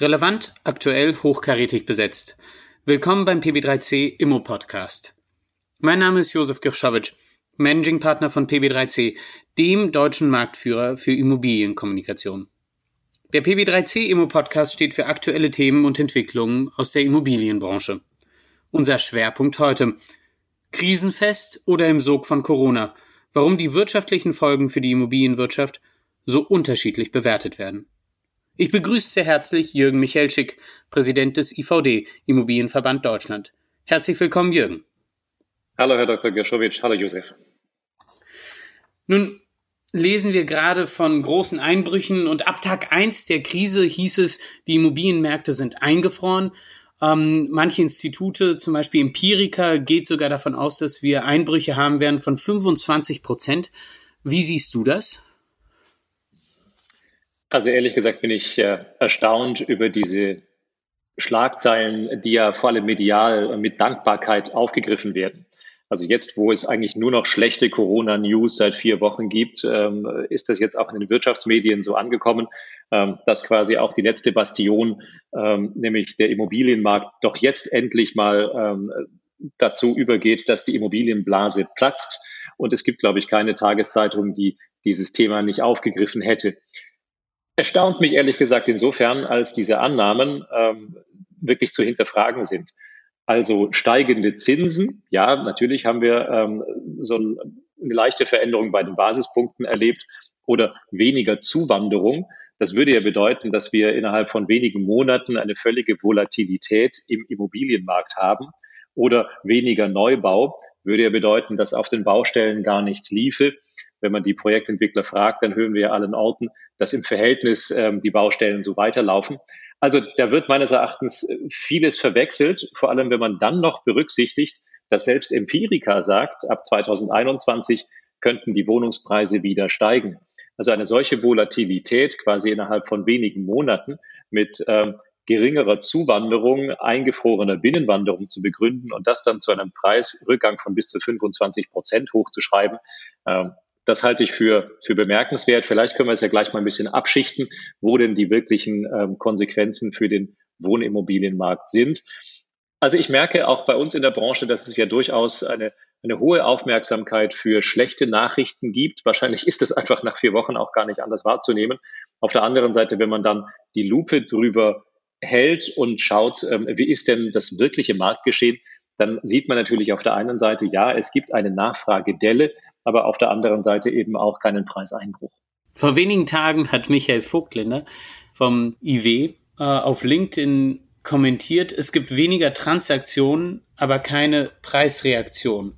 Relevant, aktuell, hochkarätig besetzt. Willkommen beim PB3C Immo Podcast. Mein Name ist Josef Girschowitsch, Managing Partner von PB3C, dem deutschen Marktführer für Immobilienkommunikation. Der PB3C Immo Podcast steht für aktuelle Themen und Entwicklungen aus der Immobilienbranche. Unser Schwerpunkt heute. Krisenfest oder im Sog von Corona. Warum die wirtschaftlichen Folgen für die Immobilienwirtschaft so unterschiedlich bewertet werden. Ich begrüße sehr herzlich Jürgen Michelschik, Präsident des IVD, Immobilienverband Deutschland. Herzlich willkommen, Jürgen. Hallo, Herr Dr. Gershowitsch. Hallo, Josef. Nun lesen wir gerade von großen Einbrüchen und ab Tag 1 der Krise hieß es, die Immobilienmärkte sind eingefroren. Ähm, manche Institute, zum Beispiel Empirica, geht sogar davon aus, dass wir Einbrüche haben werden von 25 Prozent. Wie siehst du das? Also ehrlich gesagt bin ich äh, erstaunt über diese Schlagzeilen, die ja vor allem medial mit Dankbarkeit aufgegriffen werden. Also jetzt, wo es eigentlich nur noch schlechte Corona-News seit vier Wochen gibt, ähm, ist das jetzt auch in den Wirtschaftsmedien so angekommen, ähm, dass quasi auch die letzte Bastion, ähm, nämlich der Immobilienmarkt, doch jetzt endlich mal dazu übergeht, dass die Immobilienblase platzt. Und es gibt, glaube ich, keine Tageszeitung, die dieses Thema nicht aufgegriffen hätte erstaunt mich ehrlich gesagt insofern, als diese Annahmen ähm, wirklich zu hinterfragen sind. Also steigende Zinsen, ja, natürlich haben wir ähm, so ein, eine leichte Veränderung bei den Basispunkten erlebt oder weniger Zuwanderung. Das würde ja bedeuten, dass wir innerhalb von wenigen Monaten eine völlige Volatilität im Immobilienmarkt haben oder weniger Neubau würde ja bedeuten, dass auf den Baustellen gar nichts liefe wenn man die Projektentwickler fragt, dann hören wir ja allen Orten, dass im Verhältnis ähm, die Baustellen so weiterlaufen. Also da wird meines Erachtens äh, vieles verwechselt, vor allem wenn man dann noch berücksichtigt, dass selbst Empirica sagt, ab 2021 könnten die Wohnungspreise wieder steigen. Also eine solche Volatilität quasi innerhalb von wenigen Monaten mit ähm, geringerer Zuwanderung, eingefrorener Binnenwanderung zu begründen und das dann zu einem Preisrückgang von bis zu 25 Prozent hochzuschreiben, ähm, das halte ich für, für bemerkenswert. Vielleicht können wir es ja gleich mal ein bisschen abschichten, wo denn die wirklichen ähm, Konsequenzen für den Wohnimmobilienmarkt sind. Also ich merke auch bei uns in der Branche, dass es ja durchaus eine, eine hohe Aufmerksamkeit für schlechte Nachrichten gibt. Wahrscheinlich ist es einfach nach vier Wochen auch gar nicht anders wahrzunehmen. Auf der anderen Seite, wenn man dann die Lupe drüber hält und schaut, ähm, wie ist denn das wirkliche Marktgeschehen, dann sieht man natürlich auf der einen Seite, ja, es gibt eine Nachfragedelle, aber auf der anderen Seite eben auch keinen Preiseinbruch. Vor wenigen Tagen hat Michael Vogtländer vom IW äh, auf LinkedIn kommentiert, es gibt weniger Transaktionen, aber keine Preisreaktion.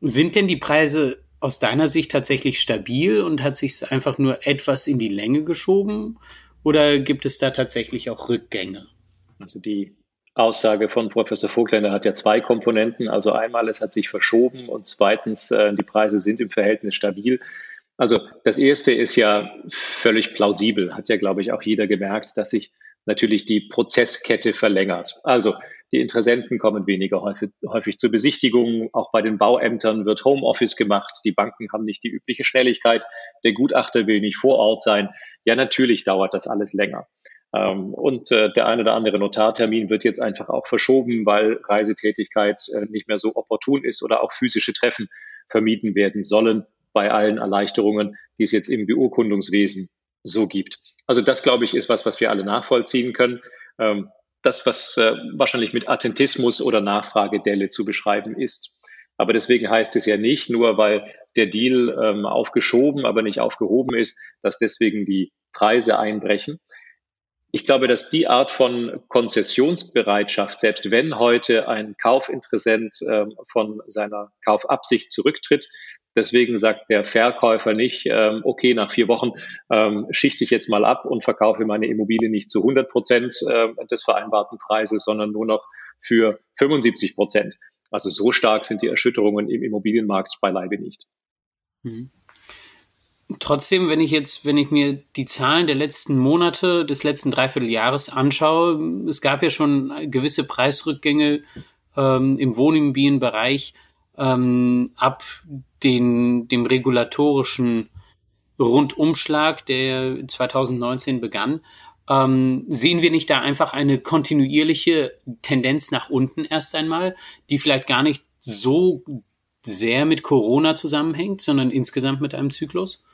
Sind denn die Preise aus deiner Sicht tatsächlich stabil und hat sich einfach nur etwas in die Länge geschoben? Oder gibt es da tatsächlich auch Rückgänge? Also die Aussage von Professor Vogtländer hat ja zwei Komponenten. Also einmal, es hat sich verschoben und zweitens, äh, die Preise sind im Verhältnis stabil. Also das erste ist ja völlig plausibel, hat ja, glaube ich, auch jeder gemerkt, dass sich natürlich die Prozesskette verlängert. Also die Interessenten kommen weniger häufig, häufig zur Besichtigung. Auch bei den Bauämtern wird Homeoffice gemacht. Die Banken haben nicht die übliche Schnelligkeit. Der Gutachter will nicht vor Ort sein. Ja, natürlich dauert das alles länger. Ähm, und äh, der ein oder andere Notartermin wird jetzt einfach auch verschoben, weil Reisetätigkeit äh, nicht mehr so opportun ist oder auch physische Treffen vermieden werden sollen bei allen Erleichterungen, die es jetzt im Beurkundungswesen so gibt. Also das, glaube ich, ist was, was wir alle nachvollziehen können. Ähm, das, was äh, wahrscheinlich mit Attentismus oder Nachfragedelle zu beschreiben ist. Aber deswegen heißt es ja nicht, nur weil der Deal ähm, aufgeschoben, aber nicht aufgehoben ist, dass deswegen die Preise einbrechen. Ich glaube, dass die Art von Konzessionsbereitschaft, selbst wenn heute ein Kaufinteressent äh, von seiner Kaufabsicht zurücktritt, deswegen sagt der Verkäufer nicht, ähm, okay, nach vier Wochen ähm, schichte ich jetzt mal ab und verkaufe meine Immobilie nicht zu 100 Prozent äh, des vereinbarten Preises, sondern nur noch für 75 Prozent. Also so stark sind die Erschütterungen im Immobilienmarkt beileibe nicht. Mhm. Trotzdem, wenn ich jetzt, wenn ich mir die Zahlen der letzten Monate, des letzten Dreivierteljahres anschaue, es gab ja schon gewisse Preisrückgänge ähm, im Wohnimmobilienbereich ähm, ab den, dem regulatorischen Rundumschlag, der 2019 begann. Ähm, sehen wir nicht da einfach eine kontinuierliche Tendenz nach unten erst einmal, die vielleicht gar nicht so sehr mit Corona zusammenhängt, sondern insgesamt mit einem Zyklus?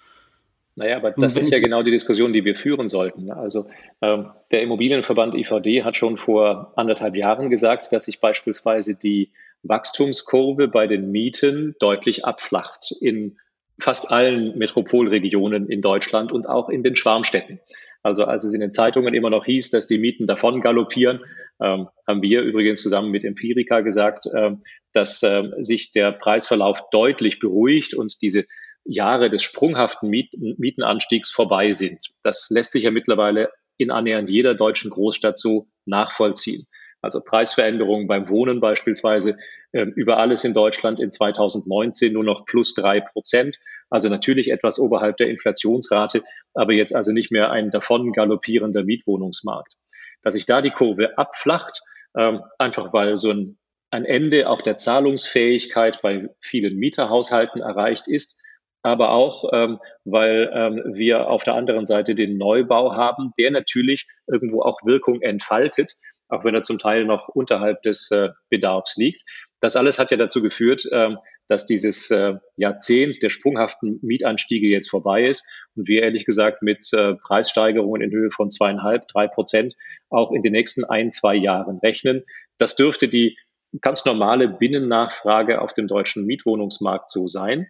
Naja, aber das ist ja genau die Diskussion, die wir führen sollten. Also ähm, der Immobilienverband IVD hat schon vor anderthalb Jahren gesagt, dass sich beispielsweise die Wachstumskurve bei den Mieten deutlich abflacht in fast allen Metropolregionen in Deutschland und auch in den Schwarmstädten. Also als es in den Zeitungen immer noch hieß, dass die Mieten davon galoppieren, ähm, haben wir übrigens zusammen mit Empirica gesagt, ähm, dass ähm, sich der Preisverlauf deutlich beruhigt und diese Jahre des sprunghaften Miet Mietenanstiegs vorbei sind. Das lässt sich ja mittlerweile in annähernd jeder deutschen Großstadt so nachvollziehen. Also Preisveränderungen beim Wohnen beispielsweise äh, über alles in Deutschland in 2019 nur noch plus drei Prozent. Also natürlich etwas oberhalb der Inflationsrate, aber jetzt also nicht mehr ein davon galoppierender Mietwohnungsmarkt. Dass sich da die Kurve abflacht, ähm, einfach weil so ein, ein Ende auch der Zahlungsfähigkeit bei vielen Mieterhaushalten erreicht ist, aber auch, ähm, weil ähm, wir auf der anderen Seite den Neubau haben, der natürlich irgendwo auch Wirkung entfaltet, auch wenn er zum Teil noch unterhalb des äh, Bedarfs liegt. Das alles hat ja dazu geführt, ähm, dass dieses äh, Jahrzehnt der sprunghaften Mietanstiege jetzt vorbei ist und wir ehrlich gesagt mit äh, Preissteigerungen in Höhe von zweieinhalb, drei Prozent auch in den nächsten ein, zwei Jahren rechnen. Das dürfte die ganz normale Binnennachfrage auf dem deutschen Mietwohnungsmarkt so sein.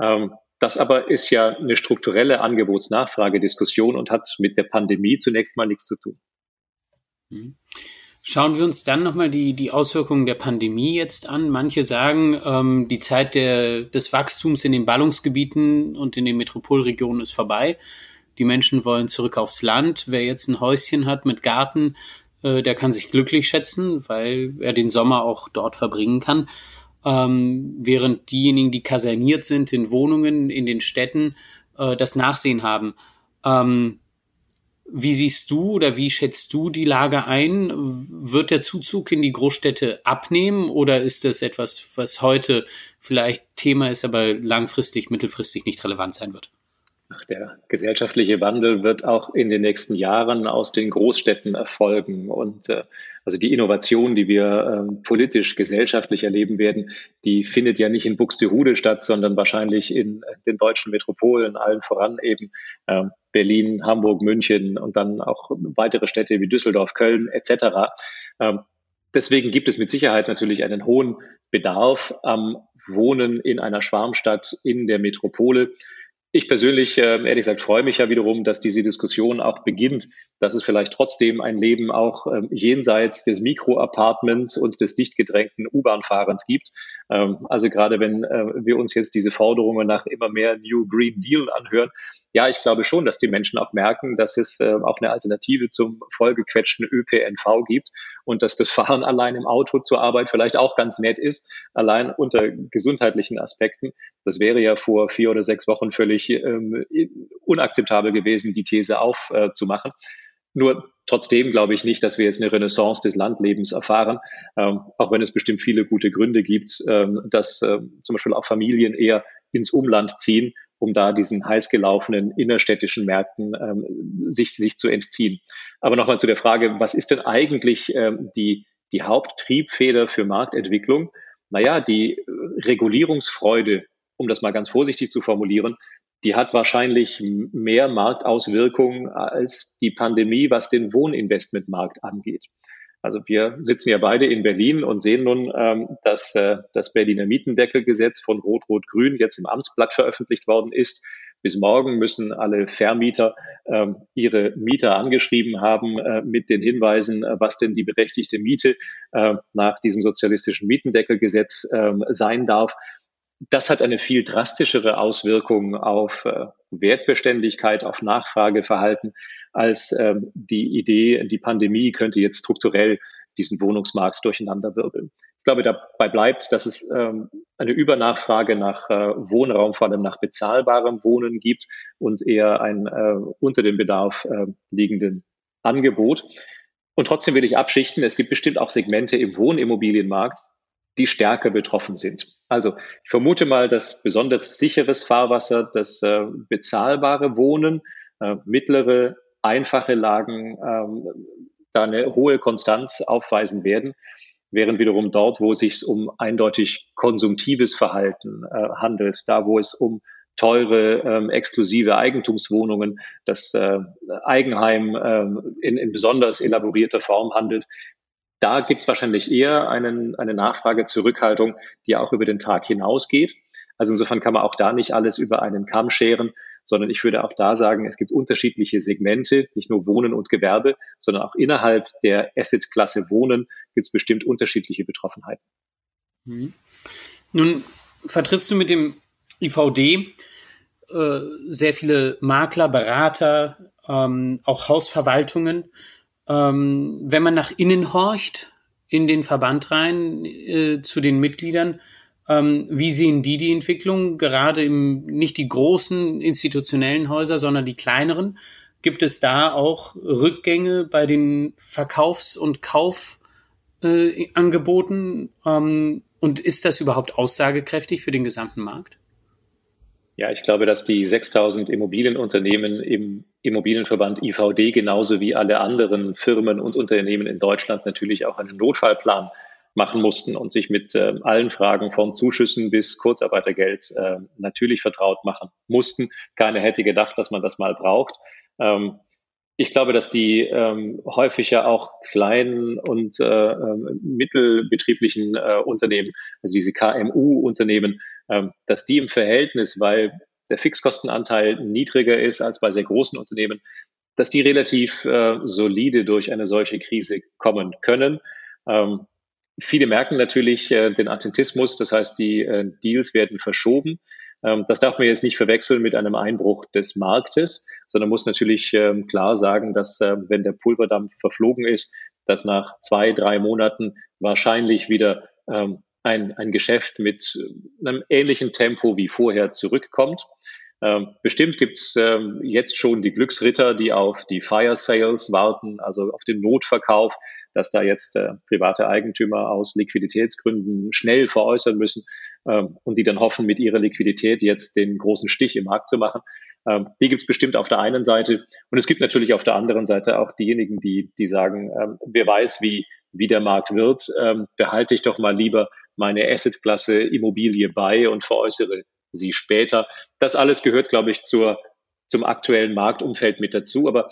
Ähm, das aber ist ja eine strukturelle Angebotsnachfragediskussion und hat mit der Pandemie zunächst mal nichts zu tun. Mhm. Schauen wir uns dann nochmal die, die Auswirkungen der Pandemie jetzt an. Manche sagen, ähm, die Zeit der, des Wachstums in den Ballungsgebieten und in den Metropolregionen ist vorbei. Die Menschen wollen zurück aufs Land. Wer jetzt ein Häuschen hat mit Garten, äh, der kann sich glücklich schätzen, weil er den Sommer auch dort verbringen kann ähm, während diejenigen, die kaserniert sind in Wohnungen, in den Städten, äh, das Nachsehen haben. Ähm, wie siehst du oder wie schätzt du die Lage ein? Wird der Zuzug in die Großstädte abnehmen oder ist das etwas, was heute vielleicht Thema ist, aber langfristig, mittelfristig nicht relevant sein wird? Der gesellschaftliche Wandel wird auch in den nächsten Jahren aus den Großstädten erfolgen. Und äh, also die Innovation, die wir äh, politisch, gesellschaftlich erleben werden, die findet ja nicht in Buxtehude statt, sondern wahrscheinlich in äh, den deutschen Metropolen, allen voran eben äh, Berlin, Hamburg, München und dann auch weitere Städte wie Düsseldorf, Köln etc. Ähm, deswegen gibt es mit Sicherheit natürlich einen hohen Bedarf am Wohnen in einer Schwarmstadt in der Metropole. Ich persönlich, äh, ehrlich gesagt, freue mich ja wiederum, dass diese Diskussion auch beginnt, dass es vielleicht trotzdem ein Leben auch ähm, jenseits des Mikroapartments und des dicht gedrängten U-Bahn-Fahrens gibt. Ähm, also gerade wenn äh, wir uns jetzt diese Forderungen nach immer mehr New Green Deal anhören, ja, ich glaube schon, dass die Menschen auch merken, dass es äh, auch eine Alternative zum vollgequetschten ÖPNV gibt und dass das Fahren allein im Auto zur Arbeit vielleicht auch ganz nett ist, allein unter gesundheitlichen Aspekten. Das wäre ja vor vier oder sechs Wochen völlig ähm, unakzeptabel gewesen, die These aufzumachen. Äh, nur trotzdem glaube ich nicht, dass wir jetzt eine Renaissance des Landlebens erfahren, ähm, auch wenn es bestimmt viele gute Gründe gibt, ähm, dass äh, zum Beispiel auch Familien eher ins Umland ziehen um da diesen heiß gelaufenen innerstädtischen Märkten ähm, sich, sich zu entziehen. Aber nochmal zu der Frage, was ist denn eigentlich ähm, die, die Haupttriebfeder für Marktentwicklung? Naja, die Regulierungsfreude, um das mal ganz vorsichtig zu formulieren, die hat wahrscheinlich mehr Marktauswirkungen als die Pandemie, was den Wohninvestmentmarkt angeht. Also wir sitzen ja beide in Berlin und sehen nun, ähm, dass äh, das Berliner Mietendeckelgesetz von Rot-Rot-Grün jetzt im Amtsblatt veröffentlicht worden ist. Bis morgen müssen alle Vermieter ähm, ihre Mieter angeschrieben haben äh, mit den Hinweisen, äh, was denn die berechtigte Miete äh, nach diesem sozialistischen Mietendeckelgesetz äh, sein darf. Das hat eine viel drastischere Auswirkung auf äh, Wertbeständigkeit, auf Nachfrageverhalten als ähm, die Idee, die Pandemie könnte jetzt strukturell diesen Wohnungsmarkt durcheinanderwirbeln. Ich glaube, dabei bleibt, dass es ähm, eine Übernachfrage nach äh, Wohnraum, vor allem nach bezahlbarem Wohnen gibt und eher ein äh, unter dem Bedarf äh, liegenden Angebot. Und trotzdem will ich abschichten, es gibt bestimmt auch Segmente im Wohnimmobilienmarkt, die stärker betroffen sind. Also ich vermute mal, dass besonders sicheres Fahrwasser, das äh, bezahlbare Wohnen, äh, mittlere einfache Lagen ähm, da eine hohe Konstanz aufweisen werden, während wiederum dort, wo es sich um eindeutig konsumtives Verhalten äh, handelt, da wo es um teure, ähm, exklusive Eigentumswohnungen, das äh, Eigenheim ähm, in, in besonders elaborierter Form handelt, da gibt es wahrscheinlich eher einen, eine Nachfrage Zurückhaltung, die auch über den Tag hinausgeht. Also insofern kann man auch da nicht alles über einen Kamm scheren, sondern ich würde auch da sagen, es gibt unterschiedliche Segmente, nicht nur Wohnen und Gewerbe, sondern auch innerhalb der Asset-Klasse Wohnen gibt es bestimmt unterschiedliche Betroffenheiten. Mhm. Nun vertrittst du mit dem IVD äh, sehr viele Makler, Berater, ähm, auch Hausverwaltungen. Ähm, wenn man nach innen horcht, in den Verband rein, äh, zu den Mitgliedern, wie sehen die die Entwicklung? Gerade im, nicht die großen institutionellen Häuser, sondern die kleineren. Gibt es da auch Rückgänge bei den Verkaufs- und Kaufangeboten? Äh, ähm, und ist das überhaupt aussagekräftig für den gesamten Markt? Ja, ich glaube, dass die 6000 Immobilienunternehmen im Immobilienverband IVD genauso wie alle anderen Firmen und Unternehmen in Deutschland natürlich auch einen Notfallplan machen mussten und sich mit äh, allen Fragen von Zuschüssen bis Kurzarbeitergeld äh, natürlich vertraut machen mussten. Keiner hätte gedacht, dass man das mal braucht. Ähm, ich glaube, dass die ähm, häufig ja auch kleinen und äh, ähm, mittelbetrieblichen äh, Unternehmen, also diese KMU-Unternehmen, ähm, dass die im Verhältnis, weil der Fixkostenanteil niedriger ist als bei sehr großen Unternehmen, dass die relativ äh, solide durch eine solche Krise kommen können. Ähm, viele merken natürlich äh, den Attentismus, das heißt, die äh, Deals werden verschoben. Ähm, das darf man jetzt nicht verwechseln mit einem Einbruch des Marktes, sondern muss natürlich ähm, klar sagen, dass äh, wenn der Pulverdampf verflogen ist, dass nach zwei, drei Monaten wahrscheinlich wieder ähm, ein, ein Geschäft mit einem ähnlichen Tempo wie vorher zurückkommt. Ähm, bestimmt gibt's ähm, jetzt schon die Glücksritter, die auf die Fire Sales warten, also auf den Notverkauf, dass da jetzt äh, private Eigentümer aus Liquiditätsgründen schnell veräußern müssen ähm, und die dann hoffen, mit ihrer Liquidität jetzt den großen Stich im Markt zu machen. Ähm, die gibt's bestimmt auf der einen Seite. Und es gibt natürlich auf der anderen Seite auch diejenigen, die, die sagen, ähm, wer weiß, wie, wie der Markt wird, ähm, behalte ich doch mal lieber meine Assetklasse Immobilie bei und veräußere sie später. Das alles gehört, glaube ich, zur, zum aktuellen Marktumfeld mit dazu. Aber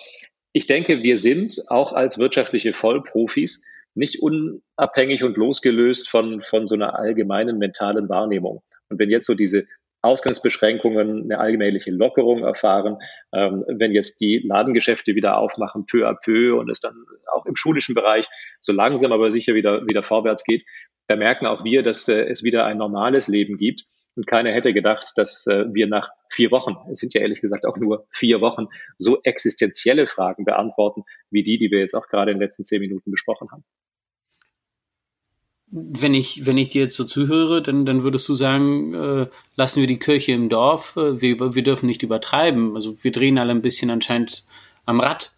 ich denke, wir sind auch als wirtschaftliche Vollprofis nicht unabhängig und losgelöst von, von so einer allgemeinen mentalen Wahrnehmung. Und wenn jetzt so diese Ausgangsbeschränkungen eine allgemeine Lockerung erfahren, ähm, wenn jetzt die Ladengeschäfte wieder aufmachen, peu à peu und es dann auch im schulischen Bereich so langsam aber sicher wieder, wieder vorwärts geht, da merken auch wir, dass äh, es wieder ein normales Leben gibt und keiner hätte gedacht, dass äh, wir nach vier Wochen, es sind ja ehrlich gesagt auch nur vier Wochen, so existenzielle Fragen beantworten, wie die, die wir jetzt auch gerade in den letzten zehn Minuten besprochen haben. Wenn ich, wenn ich dir jetzt so zuhöre, dann, dann würdest du sagen, äh, lassen wir die Kirche im Dorf, äh, wir, wir dürfen nicht übertreiben. Also wir drehen alle ein bisschen anscheinend am Rad.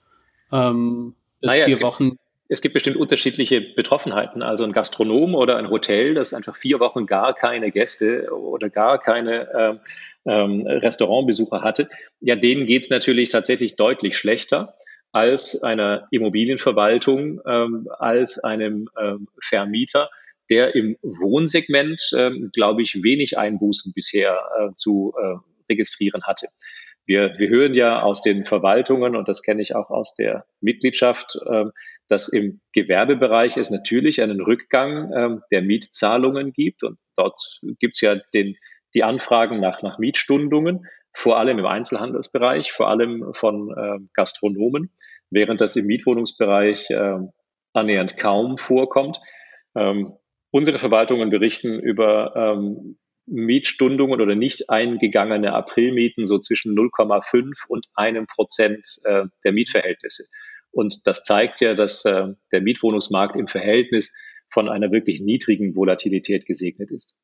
Ähm, naja, vier Wochen es gibt bestimmt unterschiedliche Betroffenheiten. Also ein Gastronom oder ein Hotel, das einfach vier Wochen gar keine Gäste oder gar keine ähm, ähm, Restaurantbesucher hatte, ja, denen geht es natürlich tatsächlich deutlich schlechter als einer Immobilienverwaltung, ähm, als einem ähm, Vermieter, der im Wohnsegment, ähm, glaube ich, wenig Einbußen bisher äh, zu äh, registrieren hatte. Wir, wir hören ja aus den Verwaltungen, und das kenne ich auch aus der Mitgliedschaft, ähm, dass im Gewerbebereich es natürlich einen Rückgang ähm, der Mietzahlungen gibt. Und dort gibt es ja den, die Anfragen nach, nach Mietstundungen, vor allem im Einzelhandelsbereich, vor allem von äh, Gastronomen, während das im Mietwohnungsbereich äh, annähernd kaum vorkommt. Ähm, unsere Verwaltungen berichten über ähm, Mietstundungen oder nicht eingegangene Aprilmieten so zwischen 0,5 und einem Prozent äh, der Mietverhältnisse. Und das zeigt ja, dass äh, der Mietwohnungsmarkt im Verhältnis von einer wirklich niedrigen Volatilität gesegnet ist.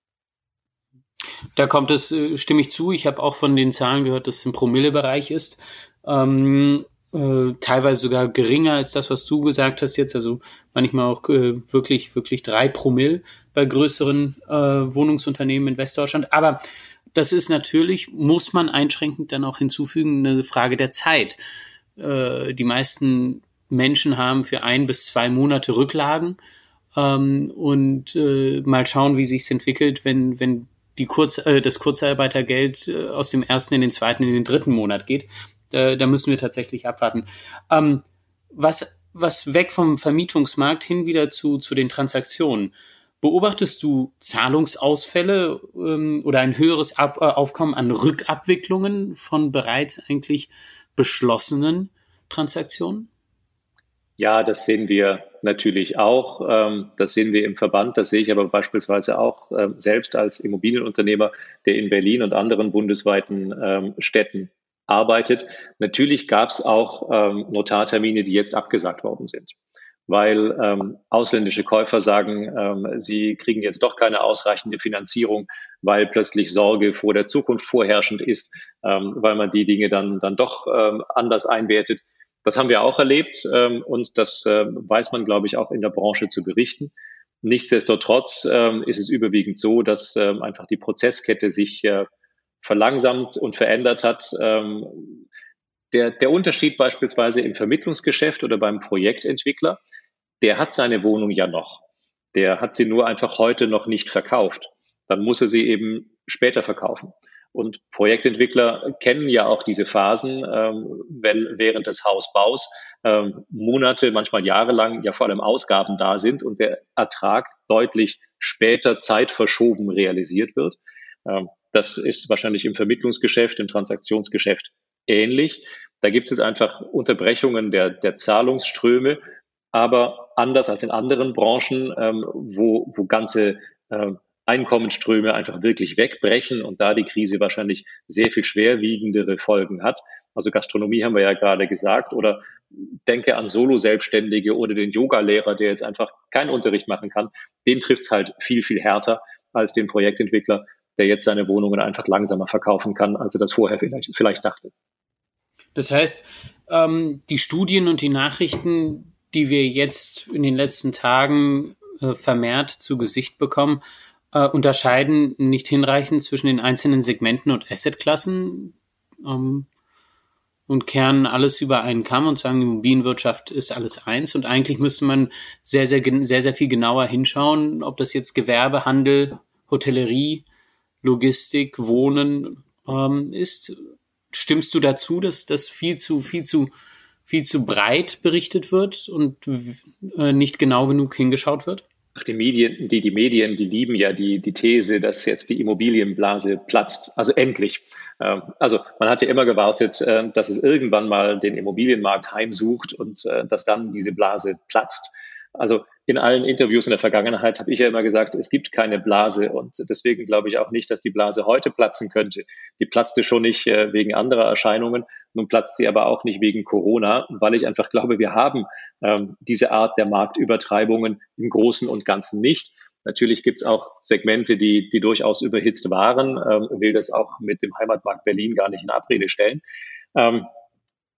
Da kommt es, äh, stimme ich zu. Ich habe auch von den Zahlen gehört, dass es im Promillebereich ist. Ähm, äh, teilweise sogar geringer als das, was du gesagt hast jetzt. Also manchmal auch äh, wirklich, wirklich drei Promille bei größeren äh, Wohnungsunternehmen in Westdeutschland. Aber das ist natürlich, muss man einschränkend dann auch hinzufügen, eine Frage der Zeit äh, die meisten Menschen haben für ein bis zwei Monate Rücklagen ähm, und äh, mal schauen, wie sich's entwickelt, wenn, wenn die Kurz, äh, das Kurzarbeitergeld aus dem ersten in den zweiten in den dritten Monat geht. Äh, da müssen wir tatsächlich abwarten. Ähm, was, was weg vom Vermietungsmarkt hin wieder zu, zu den Transaktionen. Beobachtest du Zahlungsausfälle ähm, oder ein höheres Ab äh, Aufkommen an Rückabwicklungen von bereits eigentlich beschlossenen Transaktionen? Ja, das sehen wir natürlich auch. Ähm, das sehen wir im Verband. Das sehe ich aber beispielsweise auch ähm, selbst als Immobilienunternehmer, der in Berlin und anderen bundesweiten ähm, Städten arbeitet. Natürlich gab es auch Notartermine, die jetzt abgesagt worden sind weil ähm, ausländische Käufer sagen, ähm, sie kriegen jetzt doch keine ausreichende Finanzierung, weil plötzlich Sorge vor der Zukunft vorherrschend ist, ähm, weil man die Dinge dann, dann doch ähm, anders einwertet. Das haben wir auch erlebt ähm, und das äh, weiß man, glaube ich, auch in der Branche zu berichten. Nichtsdestotrotz ähm, ist es überwiegend so, dass ähm, einfach die Prozesskette sich äh, verlangsamt und verändert hat. Ähm, der, der Unterschied beispielsweise im Vermittlungsgeschäft oder beim Projektentwickler, der hat seine Wohnung ja noch. Der hat sie nur einfach heute noch nicht verkauft. Dann muss er sie eben später verkaufen. Und Projektentwickler kennen ja auch diese Phasen, ähm, wenn während des Hausbaus ähm, Monate, manchmal jahrelang ja vor allem Ausgaben da sind und der Ertrag deutlich später zeitverschoben realisiert wird. Ähm, das ist wahrscheinlich im Vermittlungsgeschäft, im Transaktionsgeschäft ähnlich. Da gibt es jetzt einfach Unterbrechungen der, der Zahlungsströme, aber anders als in anderen Branchen, ähm, wo, wo ganze ähm, Einkommensströme einfach wirklich wegbrechen und da die Krise wahrscheinlich sehr viel schwerwiegendere Folgen hat. Also Gastronomie haben wir ja gerade gesagt oder denke an Solo-Selbstständige oder den Yoga-Lehrer, der jetzt einfach keinen Unterricht machen kann. Den trifft es halt viel, viel härter als den Projektentwickler, der jetzt seine Wohnungen einfach langsamer verkaufen kann, als er das vorher vielleicht, vielleicht dachte. Das heißt, ähm, die Studien und die Nachrichten, die wir jetzt in den letzten Tagen äh, vermehrt zu Gesicht bekommen, äh, unterscheiden nicht hinreichend zwischen den einzelnen Segmenten und Assetklassen ähm, und kehren alles über einen Kamm und sagen, die Immobilienwirtschaft ist alles eins. Und eigentlich müsste man sehr, sehr, sehr, sehr viel genauer hinschauen, ob das jetzt Gewerbe, Handel, Hotellerie, Logistik, Wohnen ähm, ist. Stimmst du dazu, dass das viel zu, viel zu, viel zu breit berichtet wird und äh, nicht genau genug hingeschaut wird? Ach, die Medien, die, die Medien, die lieben ja die, die These, dass jetzt die Immobilienblase platzt. Also endlich. Ähm, also man hat ja immer gewartet, äh, dass es irgendwann mal den Immobilienmarkt heimsucht und äh, dass dann diese Blase platzt. Also in allen Interviews in der Vergangenheit habe ich ja immer gesagt, es gibt keine Blase und deswegen glaube ich auch nicht, dass die Blase heute platzen könnte. Die platzte schon nicht äh, wegen anderer Erscheinungen, nun platzt sie aber auch nicht wegen Corona, weil ich einfach glaube, wir haben ähm, diese Art der Marktübertreibungen im Großen und Ganzen nicht. Natürlich gibt es auch Segmente, die, die durchaus überhitzt waren, ähm, will das auch mit dem Heimatmarkt Berlin gar nicht in Abrede stellen. Ähm,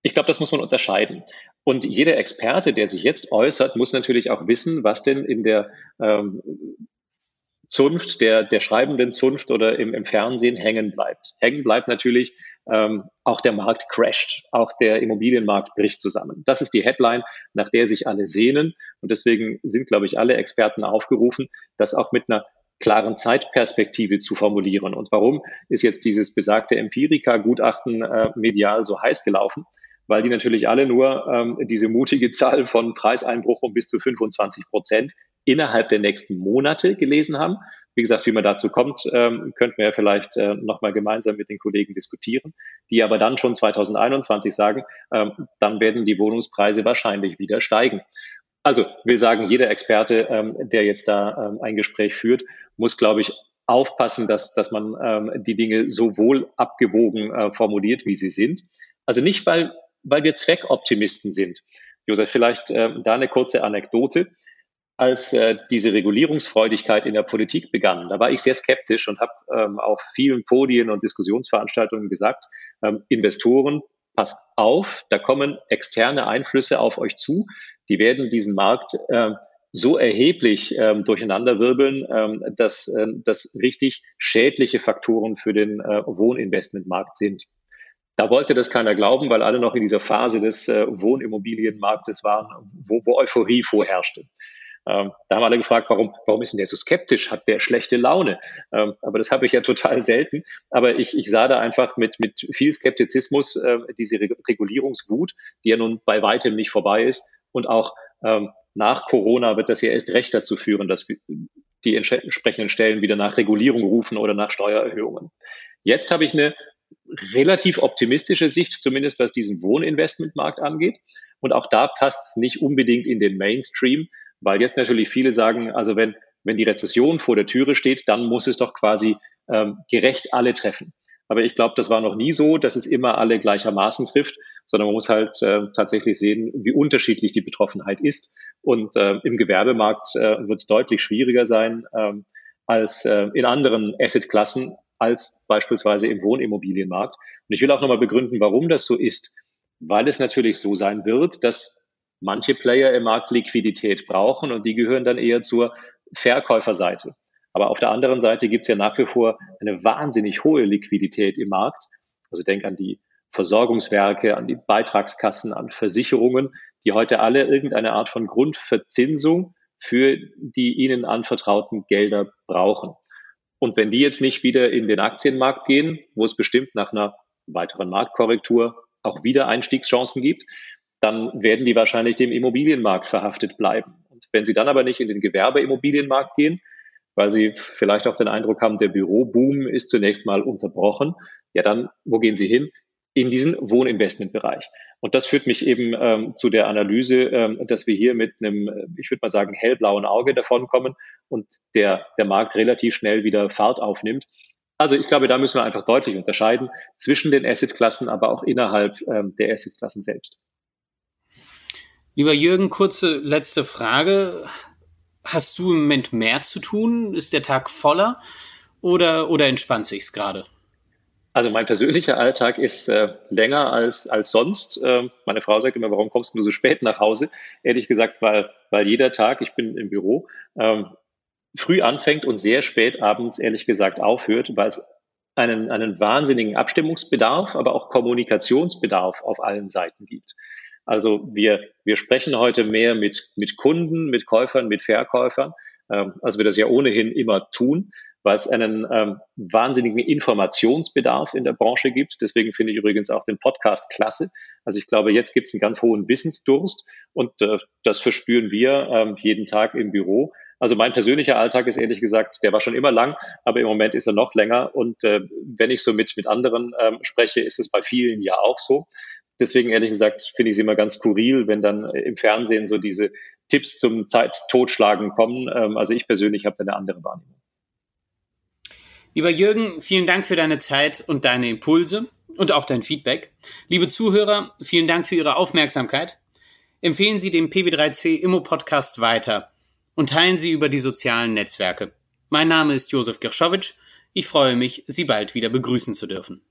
ich glaube, das muss man unterscheiden. Und jeder Experte, der sich jetzt äußert, muss natürlich auch wissen, was denn in der ähm, Zunft, der, der schreibenden Zunft oder im, im Fernsehen hängen bleibt. Hängen bleibt natürlich, ähm, auch der Markt crasht, auch der Immobilienmarkt bricht zusammen. Das ist die Headline, nach der sich alle sehnen. Und deswegen sind, glaube ich, alle Experten aufgerufen, das auch mit einer klaren Zeitperspektive zu formulieren. Und warum ist jetzt dieses besagte Empirika-Gutachten äh, medial so heiß gelaufen? Weil die natürlich alle nur ähm, diese mutige Zahl von Preiseinbruch um bis zu 25 Prozent innerhalb der nächsten Monate gelesen haben. Wie gesagt, wie man dazu kommt, ähm, könnten wir ja vielleicht äh, nochmal gemeinsam mit den Kollegen diskutieren, die aber dann schon 2021 sagen, ähm, dann werden die Wohnungspreise wahrscheinlich wieder steigen. Also wir sagen, jeder Experte, ähm, der jetzt da ähm, ein Gespräch führt, muss, glaube ich, aufpassen, dass, dass man ähm, die Dinge so wohl abgewogen äh, formuliert, wie sie sind. Also nicht, weil weil wir Zweckoptimisten sind. Josef, vielleicht äh, da eine kurze Anekdote. Als äh, diese Regulierungsfreudigkeit in der Politik begann, da war ich sehr skeptisch und habe ähm, auf vielen Podien und Diskussionsveranstaltungen gesagt, ähm, Investoren, passt auf, da kommen externe Einflüsse auf euch zu, die werden diesen Markt äh, so erheblich ähm, durcheinanderwirbeln, ähm, dass äh, das richtig schädliche Faktoren für den äh, Wohninvestmentmarkt sind. Da wollte das keiner glauben, weil alle noch in dieser Phase des äh, Wohnimmobilienmarktes waren, wo, wo Euphorie vorherrschte. Ähm, da haben alle gefragt, warum, warum ist denn der so skeptisch? Hat der schlechte Laune? Ähm, aber das habe ich ja total selten. Aber ich, ich sah da einfach mit, mit viel Skeptizismus äh, diese Re Regulierungswut, die ja nun bei weitem nicht vorbei ist. Und auch ähm, nach Corona wird das ja erst recht dazu führen, dass die entsprechenden Stellen wieder nach Regulierung rufen oder nach Steuererhöhungen. Jetzt habe ich eine relativ optimistische Sicht, zumindest was diesen Wohninvestmentmarkt angeht. Und auch da passt es nicht unbedingt in den Mainstream, weil jetzt natürlich viele sagen, also wenn, wenn die Rezession vor der Türe steht, dann muss es doch quasi ähm, gerecht alle treffen. Aber ich glaube, das war noch nie so, dass es immer alle gleichermaßen trifft, sondern man muss halt äh, tatsächlich sehen, wie unterschiedlich die Betroffenheit ist. Und äh, im Gewerbemarkt äh, wird es deutlich schwieriger sein ähm, als äh, in anderen Assetklassen, als beispielsweise im Wohnimmobilienmarkt. Und ich will auch nochmal begründen, warum das so ist. Weil es natürlich so sein wird, dass manche Player im Markt Liquidität brauchen und die gehören dann eher zur Verkäuferseite. Aber auf der anderen Seite gibt es ja nach wie vor eine wahnsinnig hohe Liquidität im Markt. Also denk an die Versorgungswerke, an die Beitragskassen, an Versicherungen, die heute alle irgendeine Art von Grundverzinsung für die ihnen anvertrauten Gelder brauchen. Und wenn die jetzt nicht wieder in den Aktienmarkt gehen, wo es bestimmt nach einer weiteren Marktkorrektur auch wieder Einstiegschancen gibt, dann werden die wahrscheinlich dem Immobilienmarkt verhaftet bleiben. Und wenn sie dann aber nicht in den Gewerbeimmobilienmarkt gehen, weil sie vielleicht auch den Eindruck haben, der Büroboom ist zunächst mal unterbrochen, ja dann, wo gehen sie hin? In diesen Wohninvestmentbereich. Und das führt mich eben ähm, zu der Analyse, ähm, dass wir hier mit einem, ich würde mal sagen, hellblauen Auge davonkommen und der, der Markt relativ schnell wieder Fahrt aufnimmt. Also ich glaube, da müssen wir einfach deutlich unterscheiden zwischen den Assetklassen, aber auch innerhalb ähm, der Assetklassen selbst. Lieber Jürgen, kurze letzte Frage. Hast du im Moment mehr zu tun? Ist der Tag voller oder, oder entspannt sich's gerade? Also mein persönlicher Alltag ist äh, länger als, als sonst. Äh, meine Frau sagt immer, warum kommst du so spät nach Hause? Ehrlich gesagt, weil, weil jeder Tag, ich bin im Büro, ähm, früh anfängt und sehr spät abends, ehrlich gesagt, aufhört, weil es einen, einen wahnsinnigen Abstimmungsbedarf, aber auch Kommunikationsbedarf auf allen Seiten gibt. Also wir, wir sprechen heute mehr mit, mit Kunden, mit Käufern, mit Verkäufern, ähm, als wir das ja ohnehin immer tun, weil es einen ähm, wahnsinnigen Informationsbedarf in der Branche gibt. Deswegen finde ich übrigens auch den Podcast klasse. Also ich glaube, jetzt gibt es einen ganz hohen Wissensdurst und äh, das verspüren wir ähm, jeden Tag im Büro. Also mein persönlicher Alltag ist ehrlich gesagt, der war schon immer lang, aber im Moment ist er noch länger. Und äh, wenn ich so mit, mit anderen ähm, spreche, ist es bei vielen ja auch so deswegen ehrlich gesagt finde ich es immer ganz skurril, wenn dann äh, im Fernsehen so diese Tipps zum Zeittotschlagen kommen. Ähm, also ich persönlich habe da eine andere Wahrnehmung. Lieber Jürgen, vielen Dank für deine Zeit und deine Impulse und auch dein Feedback. Liebe Zuhörer, vielen Dank für Ihre Aufmerksamkeit. Empfehlen Sie den PB3C Immo Podcast weiter und teilen Sie über die sozialen Netzwerke. Mein Name ist Josef Gershowitsch. Ich freue mich, Sie bald wieder begrüßen zu dürfen.